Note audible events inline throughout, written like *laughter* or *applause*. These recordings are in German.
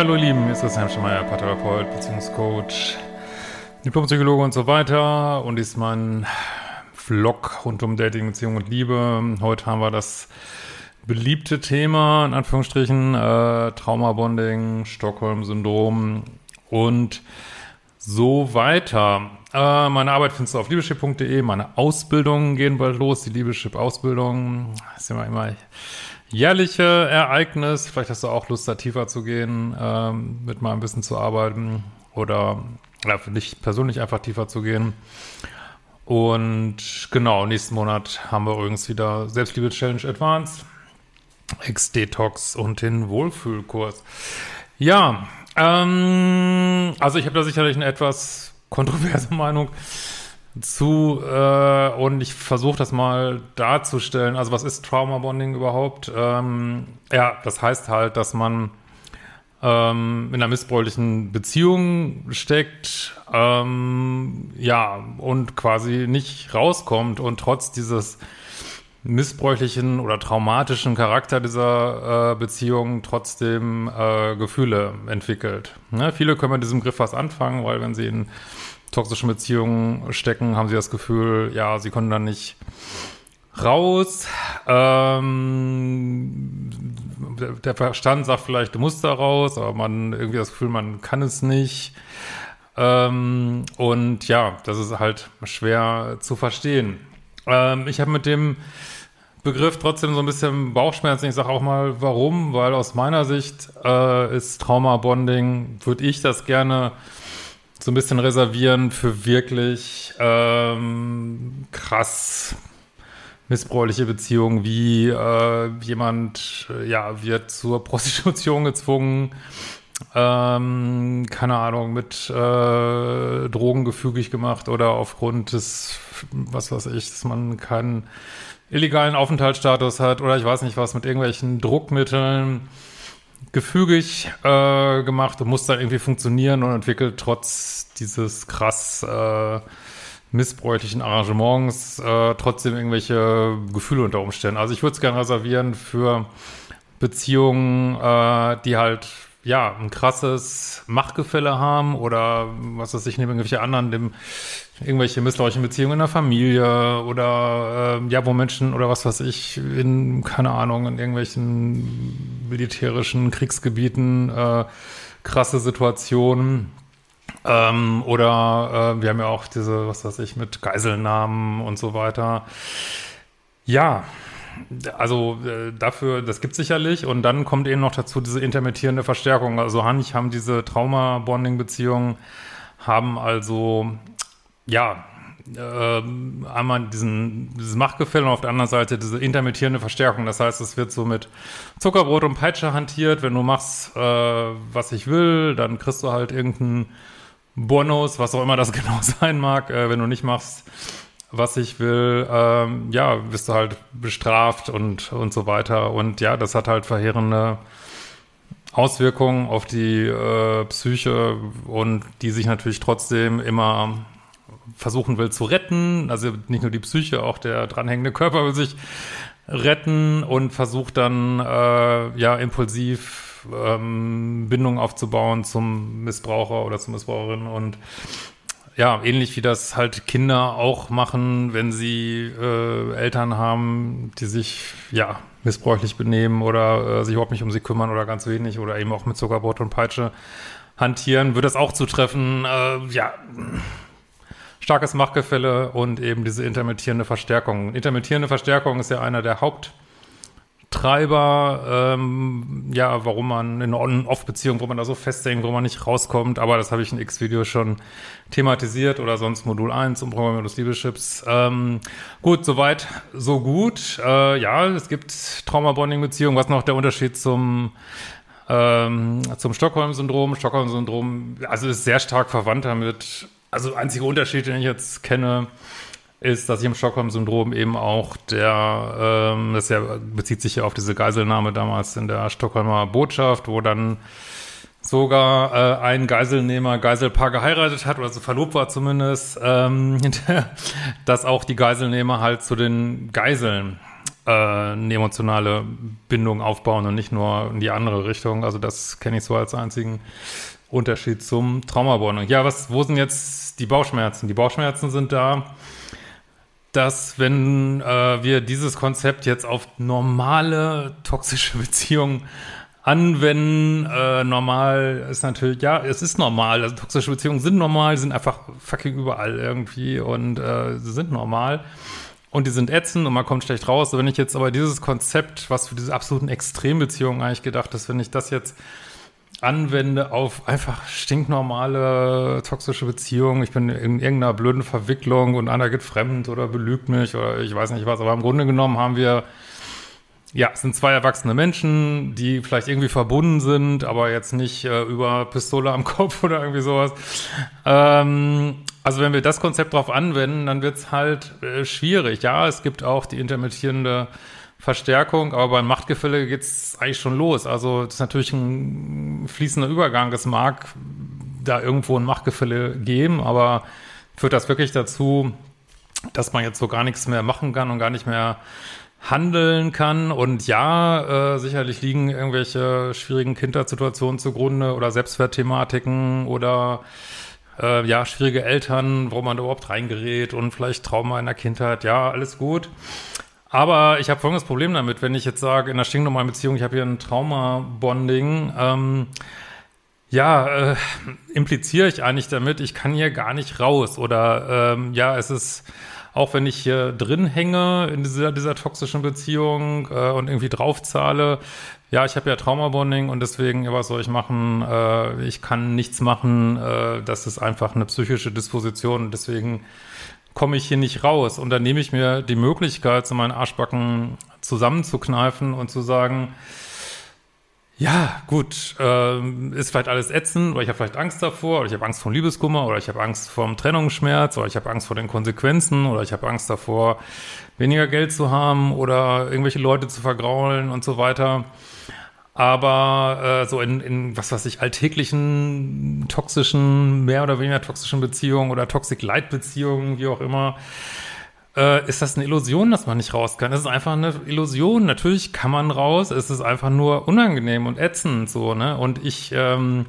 Ja, hallo Lieben, hier ist Christian Schemeier, Paartherapeut, Beziehungscoach, Diplompsychologe und so weiter. Und ist mein Vlog rund um Dating, Beziehung und Liebe. Heute haben wir das beliebte Thema, in Anführungsstrichen, äh, Traumabonding, Stockholm-Syndrom und so weiter. Äh, meine Arbeit findest du auf liebeschip.de. Meine Ausbildungen gehen bald los. Die Liebeschip-Ausbildung ist immer immer jährliche Ereignis. Vielleicht hast du auch Lust, da tiefer zu gehen, ähm, mit mal ein bisschen zu arbeiten oder ja, für dich persönlich einfach tiefer zu gehen. Und genau, nächsten Monat haben wir übrigens wieder Selbstliebe-Challenge Advanced, Ex-Detox und den Wohlfühlkurs. Ja, ähm, also ich habe da sicherlich eine etwas kontroverse *laughs* Meinung zu äh, und ich versuche das mal darzustellen. Also was ist Trauma Bonding überhaupt? Ähm, ja, das heißt halt, dass man ähm, in einer missbräuchlichen Beziehung steckt, ähm, ja, und quasi nicht rauskommt und trotz dieses missbräuchlichen oder traumatischen Charakter dieser äh, Beziehung trotzdem äh, Gefühle entwickelt. Ne? Viele können mit diesem Griff was anfangen, weil wenn sie in toxischen Beziehungen stecken, haben sie das Gefühl, ja, sie können dann nicht raus. Ähm, der Verstand sagt vielleicht, du musst da raus, aber man irgendwie das Gefühl, man kann es nicht. Ähm, und ja, das ist halt schwer zu verstehen. Ähm, ich habe mit dem Begriff trotzdem so ein bisschen Bauchschmerzen. Ich sage auch mal, warum, weil aus meiner Sicht äh, ist Trauma-Bonding, würde ich das gerne so ein bisschen reservieren für wirklich ähm, krass missbräuchliche Beziehungen, wie äh, jemand äh, ja wird zur *laughs* Prostitution gezwungen, ähm, keine Ahnung, mit äh, Drogen gefügig gemacht oder aufgrund des, was weiß ich, dass man keinen illegalen Aufenthaltsstatus hat oder ich weiß nicht was, mit irgendwelchen Druckmitteln gefügig äh, gemacht und muss dann irgendwie funktionieren und entwickelt trotz dieses krass äh, missbräuchlichen Arrangements äh, trotzdem irgendwelche Gefühle unter Umständen. Also ich würde es gerne reservieren für Beziehungen, äh, die halt ja ein krasses Machtgefälle haben oder was weiß ich, neben irgendwelche anderen, dem irgendwelche missbräuchlichen Beziehungen in der Familie oder äh, ja, wo Menschen oder was weiß ich, in, keine Ahnung, in irgendwelchen militärischen Kriegsgebieten äh, krasse Situationen. Ähm, oder äh, wir haben ja auch diese, was weiß ich, mit Geiselnahmen und so weiter. Ja, also äh, dafür, das gibt sicherlich. Und dann kommt eben noch dazu diese intermittierende Verstärkung. Also Hanich haben diese Trauma-Bonding-Beziehungen, haben also ja, äh, einmal diesen, dieses Machtgefälle und auf der anderen Seite diese intermittierende Verstärkung. Das heißt, es wird so mit Zuckerbrot und Peitsche hantiert. Wenn du machst, äh, was ich will, dann kriegst du halt irgendeinen Bonus, was auch immer das *laughs* genau sein mag. Äh, wenn du nicht machst, was ich will, ähm, ja, bist du halt bestraft und, und so weiter. Und ja, das hat halt verheerende Auswirkungen auf die äh, Psyche und die sich natürlich trotzdem immer versuchen will zu retten. Also nicht nur die Psyche, auch der dranhängende Körper will sich retten und versucht dann äh, ja impulsiv ähm, Bindung aufzubauen zum Missbraucher oder zur Missbraucherin und ja, ähnlich wie das halt Kinder auch machen, wenn sie äh, Eltern haben, die sich ja missbräuchlich benehmen oder äh, sich überhaupt nicht um sie kümmern oder ganz wenig oder eben auch mit Zuckerbrot und Peitsche hantieren, würde das auch zutreffen. Äh, ja, starkes Machtgefälle und eben diese intermittierende Verstärkung. Intermittierende Verstärkung ist ja einer der Haupttreiber, ähm, ja, warum man in einer On-Off-Beziehung, wo man da so festhängt, wo man nicht rauskommt, aber das habe ich in X-Video schon thematisiert oder sonst Modul 1 um Programmierung des Liebeschips. Ähm, gut, soweit, so gut. Äh, ja, es gibt Trauma-Bonding-Beziehungen. Was noch der Unterschied zum ähm, zum Stockholm-Syndrom. Stockholm-Syndrom, also ist sehr stark verwandt damit also einziger Unterschied, den ich jetzt kenne, ist, dass ich im Stockholm-Syndrom eben auch der, ähm, das ja, bezieht sich ja auf diese Geiselnahme damals in der Stockholmer Botschaft, wo dann sogar äh, ein Geiselnehmer Geiselpaar geheiratet hat oder so verlobt war zumindest, ähm, *laughs* dass auch die Geiselnehmer halt zu den Geiseln äh, eine emotionale Bindung aufbauen und nicht nur in die andere Richtung. Also das kenne ich so als einzigen Unterschied zum Traumabonding. Ja, was, wo sind jetzt die Bauchschmerzen? Die Bauchschmerzen sind da, dass wenn äh, wir dieses Konzept jetzt auf normale toxische *laughs* Beziehungen anwenden, äh, normal ist natürlich, ja, es ist normal, also toxische Beziehungen sind normal, sind einfach fucking überall irgendwie und äh, sie sind normal und die sind ätzend und man kommt schlecht raus. Wenn ich jetzt aber dieses Konzept, was für diese absoluten Extrembeziehungen eigentlich gedacht ist, wenn ich das jetzt anwende auf einfach stinknormale toxische Beziehungen. Ich bin in irgendeiner blöden Verwicklung und einer geht fremd oder belügt mich oder ich weiß nicht was. Aber im Grunde genommen haben wir, ja, es sind zwei erwachsene Menschen, die vielleicht irgendwie verbunden sind, aber jetzt nicht äh, über Pistole am *laughs* Kopf oder irgendwie sowas. Ähm, also wenn wir das Konzept drauf anwenden, dann wird's halt äh, schwierig. Ja, es gibt auch die intermittierende Verstärkung, aber beim Machtgefälle geht's eigentlich schon los. Also das ist natürlich ein fließender Übergang. Es mag da irgendwo ein Machtgefälle geben, aber führt das wirklich dazu, dass man jetzt so gar nichts mehr machen kann und gar nicht mehr handeln kann. Und ja, äh, sicherlich liegen irgendwelche schwierigen Kindersituationen zugrunde oder Selbstwertthematiken oder äh, ja, schwierige Eltern, wo man da überhaupt reingerät und vielleicht Trauma in der Kindheit. Ja, alles gut. Aber ich habe folgendes Problem damit, wenn ich jetzt sage, in einer stinknormalen Beziehung, ich habe hier ein Trauma-Bonding, ähm, ja, äh, impliziere ich eigentlich damit, ich kann hier gar nicht raus. Oder ähm, ja, es ist, auch wenn ich hier drin hänge in dieser, dieser toxischen Beziehung äh, und irgendwie draufzahle, ja, ich habe ja Trauma-Bonding und deswegen, ja, was soll ich machen? Äh, ich kann nichts machen, äh, das ist einfach eine psychische Disposition deswegen komme ich hier nicht raus. Und dann nehme ich mir die Möglichkeit, so meinen Arschbacken zusammenzukneifen und zu sagen, ja, gut, äh, ist vielleicht alles ätzend, oder ich habe vielleicht Angst davor, oder ich habe Angst vor Liebeskummer, oder ich habe Angst vor dem Trennungsschmerz, oder ich habe Angst vor den Konsequenzen, oder ich habe Angst davor, weniger Geld zu haben, oder irgendwelche Leute zu vergraulen und so weiter. Aber äh, so in, in, was weiß ich, alltäglichen, toxischen, mehr oder weniger toxischen Beziehungen oder Toxic-Light-Beziehungen, wie auch immer, äh, ist das eine Illusion, dass man nicht raus kann. Es ist einfach eine Illusion. Natürlich kann man raus, es ist einfach nur unangenehm und ätzend so, ne? Und ich, ähm,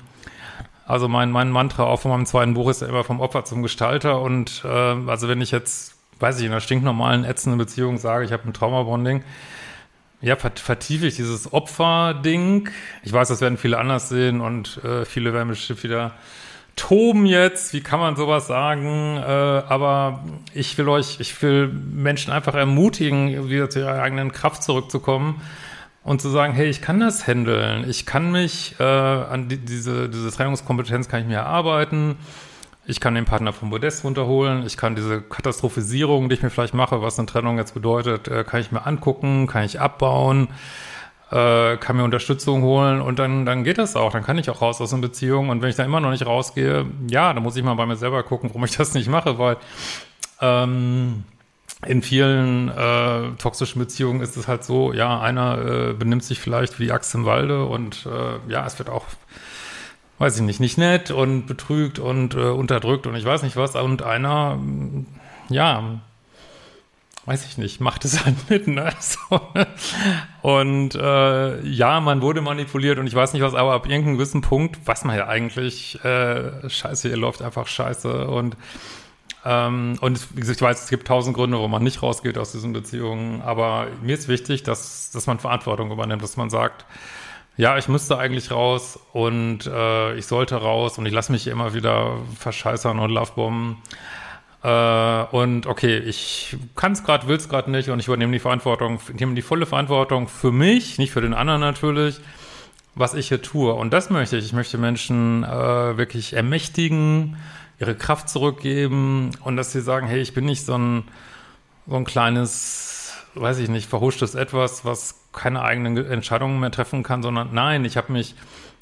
also mein, mein Mantra auch von meinem zweiten Buch ist ja immer vom Opfer zum Gestalter. Und äh, also wenn ich jetzt, weiß ich, in einer stinknormalen, ätzenden Beziehung sage, ich habe ein Traumabonding, ja, vertiefe ich dieses Opfer-Ding. Ich weiß, das werden viele anders sehen und äh, viele werden bestimmt wieder toben jetzt. Wie kann man sowas sagen? Äh, aber ich will euch, ich will Menschen einfach ermutigen, wieder zu ihrer eigenen Kraft zurückzukommen und zu sagen, hey, ich kann das handeln. Ich kann mich äh, an die, diese, diese Trennungskompetenz kann ich mir erarbeiten. Ich kann den Partner vom Modest runterholen. Ich kann diese Katastrophisierung, die ich mir vielleicht mache, was eine Trennung jetzt bedeutet, äh, kann ich mir angucken, kann ich abbauen, äh, kann mir Unterstützung holen und dann, dann geht das auch. Dann kann ich auch raus aus einer Beziehung. Und wenn ich da immer noch nicht rausgehe, ja, dann muss ich mal bei mir selber gucken, warum ich *laughs* das nicht mache, weil ähm, in vielen äh, toxischen Beziehungen ist es halt so, ja, einer äh, benimmt sich vielleicht wie die Axt im Walde und äh, ja, es wird auch weiß ich nicht, nicht nett und betrügt und äh, unterdrückt und ich weiß nicht was. Und einer, ja, weiß ich nicht, macht es halt *laughs* mit, ne? So? Und äh, ja, man wurde manipuliert und ich weiß nicht was, aber ab irgendeinem gewissen Punkt weiß man ja eigentlich, äh, scheiße, ihr läuft einfach scheiße und ähm, und ich weiß, es gibt tausend Gründe, warum man nicht rausgeht aus diesen Beziehungen, aber mir ist wichtig, dass, dass man Verantwortung übernimmt, dass man sagt, ja, ich müsste eigentlich raus und äh, ich sollte raus und ich lasse mich immer wieder verscheißern und lovebomben. Äh, und okay, ich kann es gerade, will es gerade nicht und ich übernehme die Verantwortung, nehme die volle Verantwortung für mich, nicht für den anderen natürlich, was ich hier tue. Und das möchte ich. Ich möchte Menschen äh, wirklich ermächtigen, ihre Kraft zurückgeben und dass sie sagen, hey, ich bin nicht so ein, so ein kleines, weiß ich nicht, verhuschtes Etwas, was keine eigenen Entscheidungen mehr treffen kann, sondern nein, ich habe mich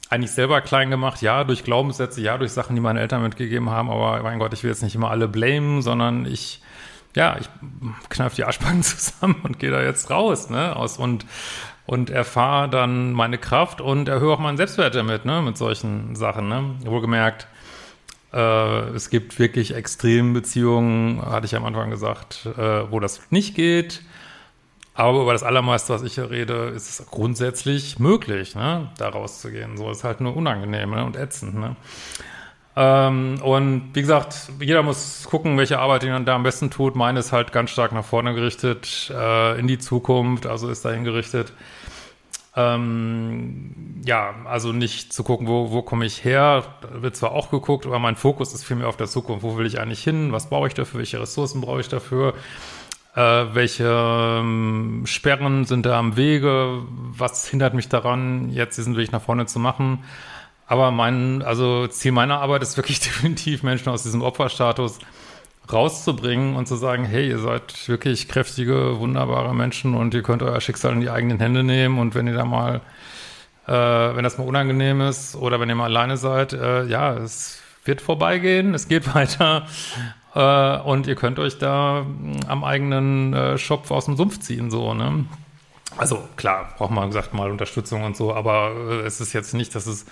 eigentlich selber klein gemacht, ja, durch Glaubenssätze, ja, durch Sachen, die meine Eltern mitgegeben haben, aber mein Gott, ich will jetzt nicht immer alle blamen, sondern ich, ja, ich kneif die Arschbacken *laughs* zusammen und gehe da jetzt raus, ne, aus und, und erfahre dann meine Kraft und erhöhe auch meinen Selbstwert damit, ne, mit solchen Sachen, ne, wohlgemerkt, äh, es gibt wirklich extreme Beziehungen, hatte ich am Anfang gesagt, äh, wo das nicht geht, Aber über das Allermeiste, was ich hier rede, ist es grundsätzlich möglich, ne, da rauszugehen. So ist halt nur unangenehm ne, und ätzend. Ne? Ähm, und wie gesagt, jeder muss gucken, welche Arbeit er da am besten tut. Meine ist halt ganz stark nach vorne gerichtet, äh, in die Zukunft, also ist dahin gerichtet. Ähm, ja, also nicht zu gucken, wo, wo komme ich her, da wird zwar auch geguckt, aber mein Fokus ist vielmehr auf der Zukunft. Wo will ich eigentlich hin? Was brauche ich dafür? Welche Ressourcen brauche ich dafür? Äh, welche ähm, Sperren sind da am Wege? Was hindert mich daran, jetzt diesen Weg nach vorne zu machen? Aber mein, also Ziel meiner Arbeit ist wirklich *laughs* definitiv, Menschen aus diesem Opferstatus rauszubringen und zu sagen, hey, ihr seid wirklich kräftige, wunderbare Menschen und ihr könnt euer Schicksal in die eigenen Hände nehmen und wenn ihr da mal, äh, wenn das mal unangenehm ist oder wenn ihr mal alleine seid, äh, ja, es wird vorbeigehen, es geht *laughs* weiter äh, und ihr könnt euch da mm, am eigenen äh, Schopf aus dem Sumpf ziehen, so, ne? Also klar, braucht man gesagt mal Unterstützung und so, aber äh, es ist jetzt nicht, dass es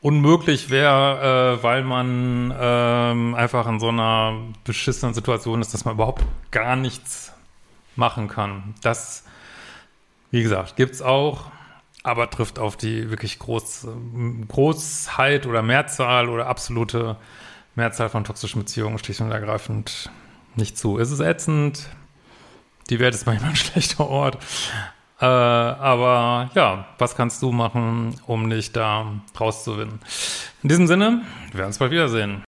unmöglich wäre, äh, weil man ähm, einfach in so einer beschissenen Situation ist, dass man überhaupt gar nichts machen kann. Das, wie gesagt, gibt's auch, aber trifft auf die wirklich Groß, Großheit oder Mehrzahl oder absolute Mehrzahl von toxischen Beziehungen schlicht und ergreifend nicht zu. Es ist ätzend. Die Welt ist manchmal ein *laughs* schlechter Ort. Äh, aber ja, was kannst du machen, um dich da rauszuwinden? In diesem Sinne, wir werden uns bald wiedersehen.